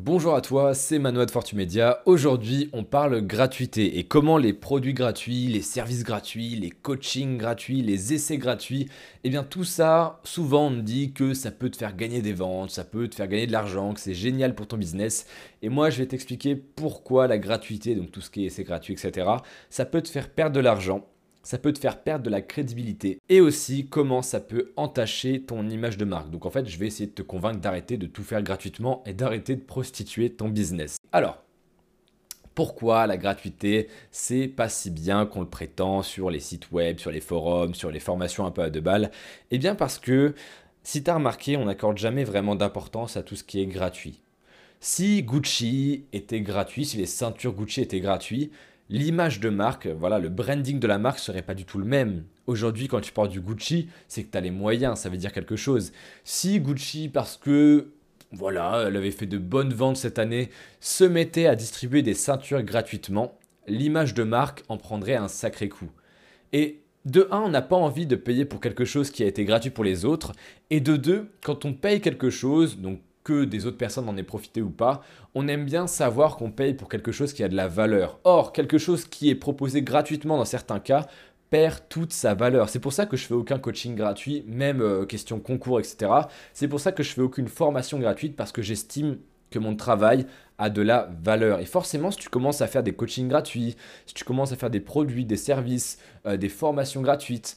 Bonjour à toi, c'est Manoa de Fortumedia. Aujourd'hui, on parle gratuité et comment les produits gratuits, les services gratuits, les coachings gratuits, les essais gratuits, eh bien tout ça, souvent on me dit que ça peut te faire gagner des ventes, ça peut te faire gagner de l'argent, que c'est génial pour ton business. Et moi, je vais t'expliquer pourquoi la gratuité, donc tout ce qui est essais gratuits, etc., ça peut te faire perdre de l'argent ça peut te faire perdre de la crédibilité et aussi comment ça peut entacher ton image de marque. Donc en fait, je vais essayer de te convaincre d'arrêter de tout faire gratuitement et d'arrêter de prostituer ton business. Alors, pourquoi la gratuité, c'est pas si bien qu'on le prétend sur les sites web, sur les forums, sur les formations un peu à deux balles? Eh bien parce que si tu as remarqué, on n'accorde jamais vraiment d'importance à tout ce qui est gratuit. Si Gucci était gratuit, si les ceintures Gucci étaient gratuites, l'image de marque, voilà, le branding de la marque serait pas du tout le même. Aujourd'hui, quand tu portes du Gucci, c'est que tu as les moyens, ça veut dire quelque chose. Si Gucci, parce que voilà, elle avait fait de bonnes ventes cette année, se mettait à distribuer des ceintures gratuitement, l'image de marque en prendrait un sacré coup. Et de 1, on n'a pas envie de payer pour quelque chose qui a été gratuit pour les autres. Et de 2, quand on paye quelque chose, donc des autres personnes en aient profité ou pas, on aime bien savoir qu'on paye pour quelque chose qui a de la valeur. Or, quelque chose qui est proposé gratuitement dans certains cas perd toute sa valeur. C'est pour ça que je fais aucun coaching gratuit, même euh, question concours, etc. C'est pour ça que je fais aucune formation gratuite parce que j'estime que mon travail a de la valeur. Et forcément, si tu commences à faire des coachings gratuits, si tu commences à faire des produits, des services, euh, des formations gratuites,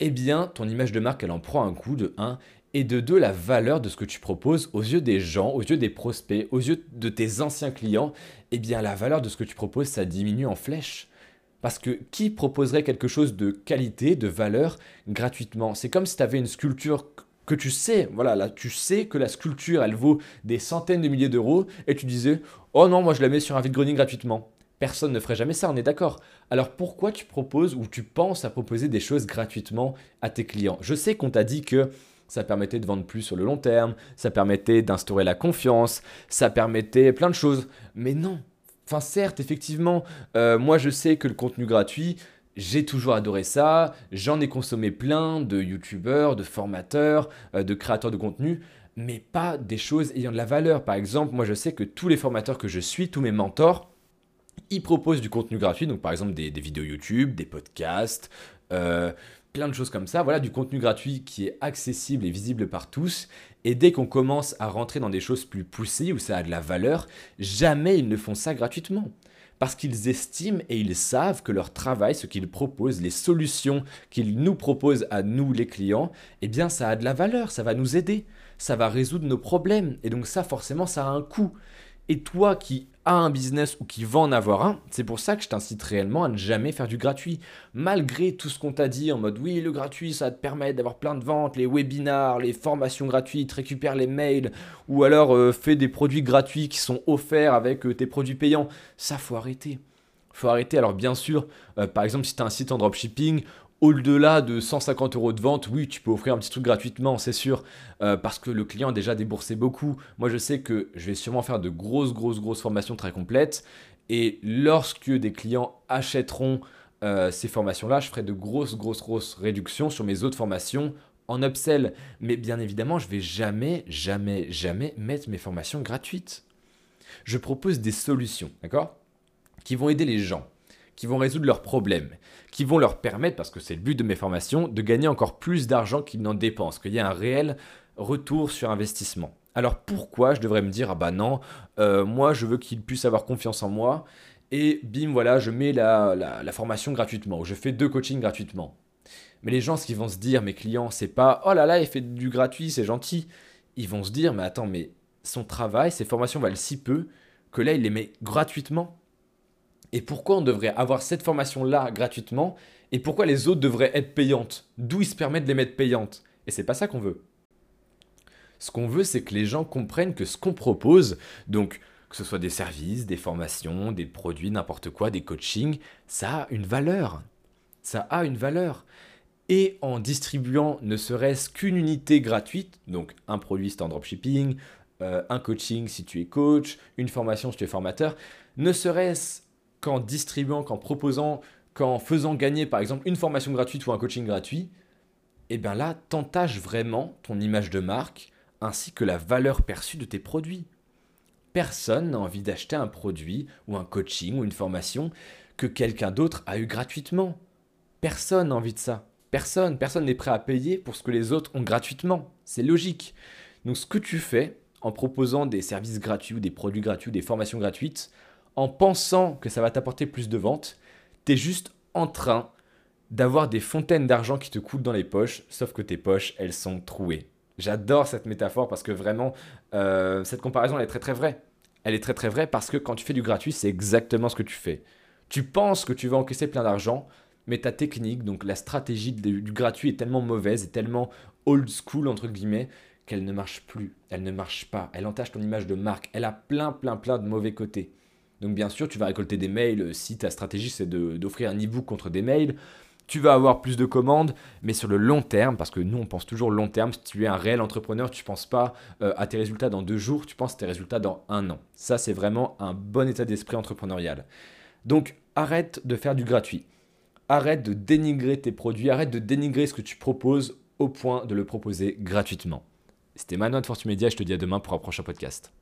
eh bien, ton image de marque, elle en prend un coup de 1 et de deux, la valeur de ce que tu proposes aux yeux des gens, aux yeux des prospects, aux yeux de tes anciens clients, eh bien la valeur de ce que tu proposes, ça diminue en flèche. Parce que qui proposerait quelque chose de qualité, de valeur, gratuitement? C'est comme si tu avais une sculpture que tu sais, voilà, là, tu sais que la sculpture, elle vaut des centaines de milliers d'euros, et tu disais, oh non, moi je la mets sur un vide-grenier gratuitement. Personne ne ferait jamais ça, on est d'accord. Alors pourquoi tu proposes ou tu penses à proposer des choses gratuitement à tes clients? Je sais qu'on t'a dit que ça permettait de vendre plus sur le long terme, ça permettait d'instaurer la confiance, ça permettait plein de choses. Mais non. Enfin certes, effectivement, euh, moi je sais que le contenu gratuit, j'ai toujours adoré ça, j'en ai consommé plein de youtubeurs, de formateurs, euh, de créateurs de contenu, mais pas des choses ayant de la valeur. Par exemple, moi je sais que tous les formateurs que je suis, tous mes mentors, ils proposent du contenu gratuit, donc par exemple des, vidéos YouTube, des podcasts, euh, plein de choses comme ça. Voilà, du contenu gratuit qui est accessible et visible par tous. Et dès qu'on commence à rentrer dans des choses plus poussées où ça a de la valeur, jamais ils ne font ça gratuitement. Parce qu'ils estiment et ils savent que leur travail, ce qu'ils proposent, les solutions qu'ils nous proposent à nous les clients, eh bien ça a de la valeur, ça va nous aider, ça va résoudre nos problèmes. Et donc ça forcément ça a un coût. Et toi qui as un business ou qui va en avoir un, c'est pour ça que je t'incite réellement à ne jamais faire du gratuit. Malgré tout ce qu'on t'a dit en mode oui, le gratuit, ça te permet d'avoir plein de ventes, les webinars, les formations gratuites, récupère les mails, ou alors euh, fais des produits gratuits qui sont offerts avec euh, tes produits payants. Ça, faut arrêter faut arrêter. Alors bien sûr, euh, par exemple, si tu as un site en dropshipping, au-delà de 150 euros de vente, oui, tu peux offrir un petit truc gratuitement, c'est sûr, euh, parce que le client a déjà déboursé beaucoup. Moi, je sais que je vais sûrement faire de grosses, grosses, grosses formations très complètes. Et lorsque des clients achèteront euh, ces formations-là, je ferai de grosses, grosses, grosses réductions sur mes autres formations en upsell. Mais bien évidemment, je vais jamais, jamais, jamais mettre mes formations gratuites. Je propose des solutions, d'accord Qui vont aider les gens qui vont résoudre leurs problèmes, qui vont leur permettre, parce que c'est le but de mes formations, de gagner encore plus d'argent qu'ils n'en dépensent, qu'il y ait un réel retour sur investissement. Alors pourquoi je devrais me dire, ah bah non, euh, moi je veux qu'ils puissent avoir confiance en moi, et bim, voilà, je mets la, la, formation gratuitement, ou je fais deux coachings gratuitement. Mais les gens, ce qu'ils vont se dire, mes clients, c'est pas, oh là là, il fait du gratuit, c'est gentil. Ils vont se dire, mais attends, mais son travail, ses formations valent si peu que là, il les met gratuitement. Et pourquoi on devrait avoir cette formation-là gratuitement et pourquoi les autres devraient être payantes? D'où ils se permettent de les mettre payantes? Et c'est pas ça qu'on veut. Ce qu'on veut, c'est que les gens comprennent que ce qu'on propose, donc que ce soit des services, des formations, des produits, n'importe quoi, des coachings, ça a une valeur. Ça a une valeur. Et en distribuant ne serait-ce qu'une unité gratuite, donc un produit stand dropshipping, euh, un coaching si tu es coach, une formation si tu es formateur, ne serait-ce qu'en distribuant, qu'en proposant, qu'en faisant gagner par exemple une formation gratuite ou un coaching gratuit, et eh bien là, t'entaches vraiment ton image de marque ainsi que la valeur perçue de tes produits. Personne n'a envie d'acheter un produit ou un coaching ou une formation que quelqu'un d'autre a eu gratuitement. Personne n'a envie de ça. Personne, personne n'est prêt à payer pour ce que les autres ont gratuitement. C'est logique. Donc ce que tu fais en proposant des services gratuits ou des produits gratuits ou des formations gratuites, en pensant que ça va t'apporter plus de ventes, tu es juste en train d'avoir des fontaines d'argent qui te coulent dans les poches, sauf que tes poches, elles sont trouées. J'adore cette métaphore parce que vraiment, euh, cette comparaison, elle est très très vraie. Elle est très très vraie parce que quand tu fais du gratuit, c'est exactement ce que tu fais. Tu penses que tu vas encaisser plein d'argent, mais ta technique, donc la stratégie du, gratuit est tellement mauvaise et tellement old school, entre guillemets, qu'elle ne marche plus. Elle ne marche pas. Elle entache ton image de marque. Elle a plein, plein, plein de mauvais côtés. Donc bien sûr, tu vas récolter des mails si ta stratégie c'est d'offrir un e-book contre des mails tu vas avoir plus de commandes, mais sur le long terme, parce que nous on pense toujours long terme, si tu es un réel entrepreneur, tu ne penses pas euh, à tes résultats dans deux jours, tu penses à tes résultats dans un an. Ça c'est vraiment un bon état d'esprit entrepreneurial. Donc arrête de faire du gratuit. Arrête de dénigrer tes produits, arrête de dénigrer ce que tu proposes au point de le proposer gratuitement. C'était Manon de Fortumedia, je te dis à demain pour un prochain podcast.